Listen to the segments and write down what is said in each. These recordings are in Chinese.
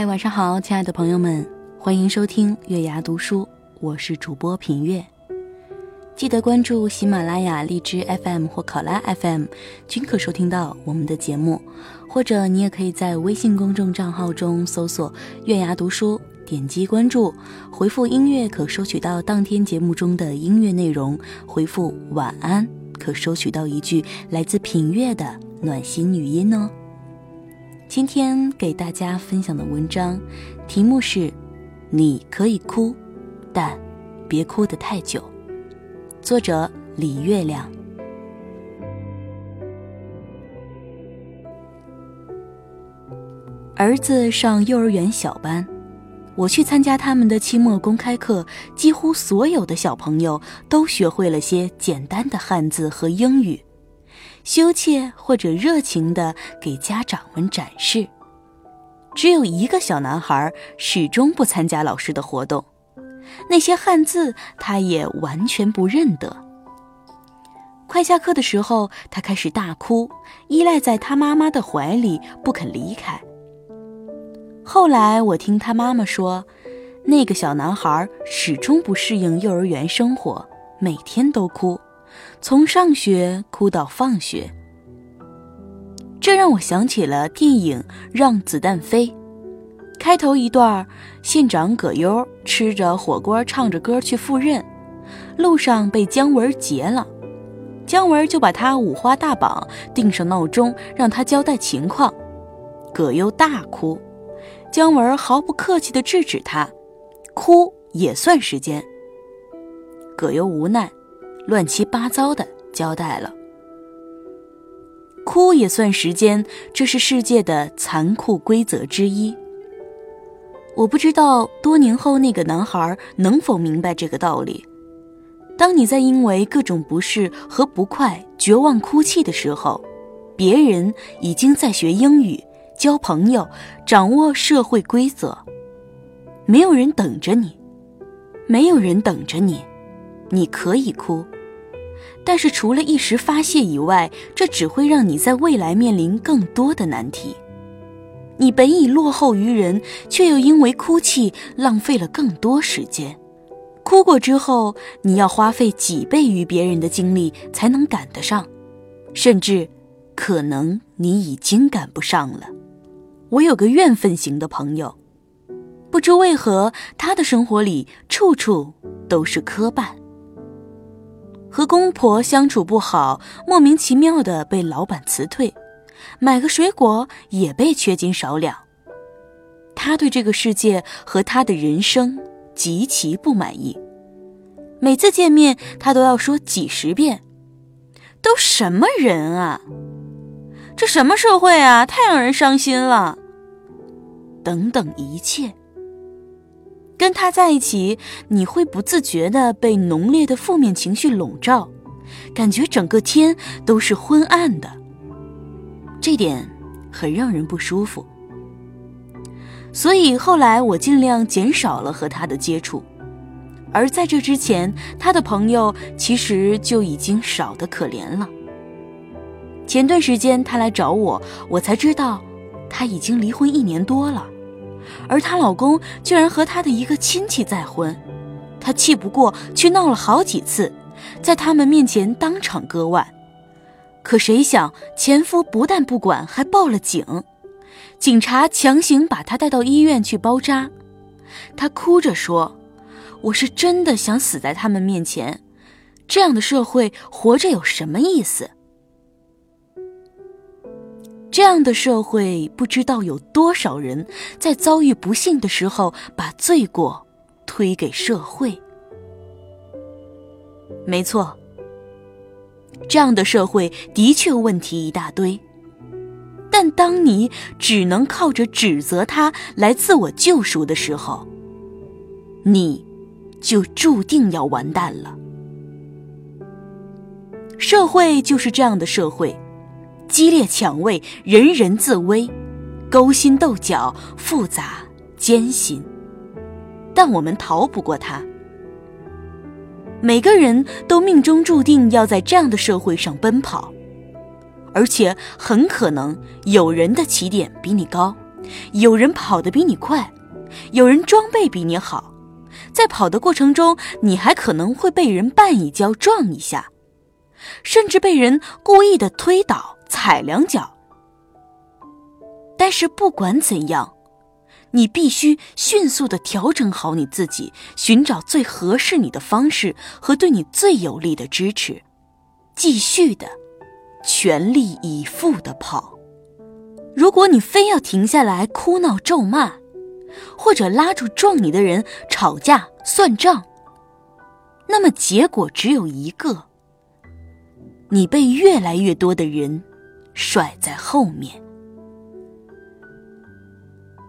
嗨，晚上好，亲爱的朋友们，欢迎收听月牙读书，我是主播品月。记得关注喜马拉雅、荔枝 FM 或考拉 FM，均可收听到我们的节目。或者你也可以在微信公众账号中搜索“月牙读书”，点击关注，回复“音乐”可收取到当天节目中的音乐内容；回复“晚安”可收取到一句来自品月的暖心语音哦。今天给大家分享的文章，题目是：你可以哭，但别哭得太久。作者李月亮。儿子上幼儿园小班，我去参加他们的期末公开课，几乎所有的小朋友都学会了些简单的汉字和英语。羞怯或者热情地给家长们展示，只有一个小男孩始终不参加老师的活动，那些汉字他也完全不认得。快下课的时候，他开始大哭，依赖在他妈妈的怀里不肯离开。后来我听他妈妈说，那个小男孩始终不适应幼儿园生活，每天都哭。从上学哭到放学，这让我想起了电影《让子弹飞》。开头一段，县长葛优吃着火锅，唱着歌去赴任，路上被姜文劫了，姜文就把他五花大绑，定上闹钟，让他交代情况。葛优大哭，姜文毫不客气地制止他：“哭也算时间。”葛优无奈。乱七八糟的交代了，哭也算时间，这是世界的残酷规则之一。我不知道多年后那个男孩能否明白这个道理。当你在因为各种不适和不快绝望哭泣的时候，别人已经在学英语、交朋友、掌握社会规则。没有人等着你，没有人等着你，你可以哭。但是除了一时发泄以外，这只会让你在未来面临更多的难题。你本已落后于人，却又因为哭泣浪费了更多时间。哭过之后，你要花费几倍于别人的精力才能赶得上，甚至，可能你已经赶不上了。我有个怨愤型的朋友，不知为何，他的生活里处处都是磕绊。和公婆相处不好，莫名其妙的被老板辞退，买个水果也被缺斤少两。他对这个世界和他的人生极其不满意，每次见面他都要说几十遍：“都什么人啊，这什么社会啊，太让人伤心了。”等等一切。跟他在一起，你会不自觉地被浓烈的负面情绪笼罩，感觉整个天都是昏暗的。这点很让人不舒服。所以后来我尽量减少了和他的接触，而在这之前，他的朋友其实就已经少得可怜了。前段时间他来找我，我才知道他已经离婚一年多了。而她老公居然和她的一个亲戚再婚，她气不过去闹了好几次，在他们面前当场割腕。可谁想前夫不但不管，还报了警，警察强行把她带到医院去包扎。她哭着说：“我是真的想死在他们面前，这样的社会活着有什么意思？”这样的社会，不知道有多少人在遭遇不幸的时候，把罪过推给社会。没错，这样的社会的确问题一大堆。但当你只能靠着指责他来自我救赎的时候，你就注定要完蛋了。社会就是这样的社会，激烈抢位，人人自危，勾心斗角，复杂艰辛。但我们逃不过它。每个人都命中注定要在这样的社会上奔跑，而且很可能有人的起点比你高，有人跑得比你快，有人装备比你好，在跑的过程中，你还可能会被人绊一跤、撞一下，甚至被人故意的推倒、踩两脚。但是不管怎样。你必须迅速的调整好你自己，寻找最合适你的方式和对你最有利的支持，继续的全力以赴的跑。如果你非要停下来哭闹咒骂，或者拉住撞你的人吵架算账，那么结果只有一个：你被越来越多的人甩在后面。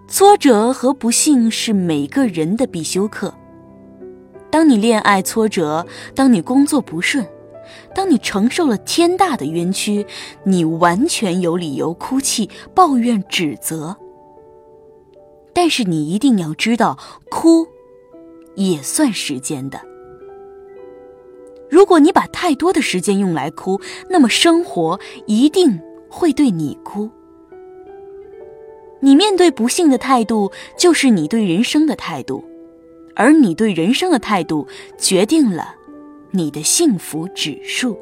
挫折和不幸是每个人的必修课。当你恋爱挫折，当你工作不顺，当你承受了天大的冤屈，你完全有理由哭泣、抱怨、指责。但是你一定要知道，哭也算时间的。如果你把太多的时间用来哭，那么生活一定会对你哭。你面对不幸的态度，就是你对人生的态度，而你对人生的态度，决定了你的幸福指数。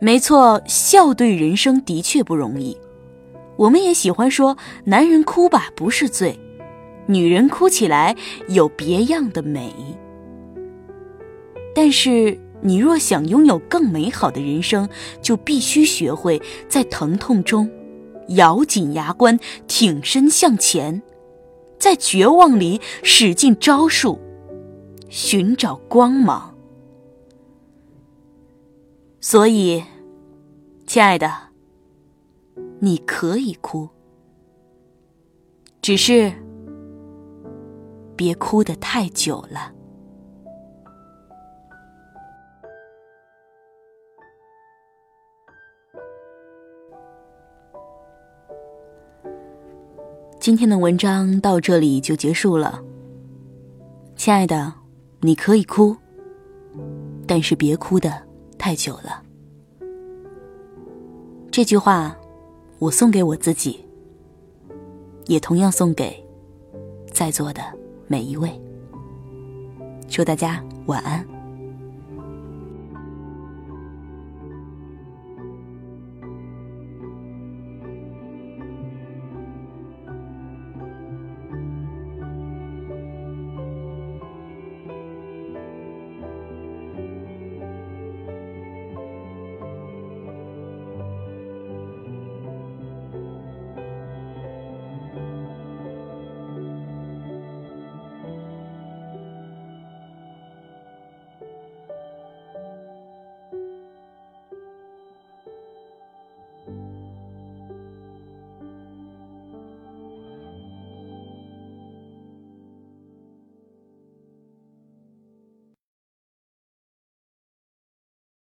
没错，笑对人生的确不容易。我们也喜欢说，男人哭吧不是罪，女人哭起来有别样的美。但是。你若想拥有更美好的人生，就必须学会在疼痛中咬紧牙关，挺身向前，在绝望里使尽招数，寻找光芒。所以，亲爱的，你可以哭，只是别哭得太久了。今天的文章到这里就结束了，亲爱的，你可以哭，但是别哭的太久了。这句话，我送给我自己，也同样送给在座的每一位。祝大家晚安。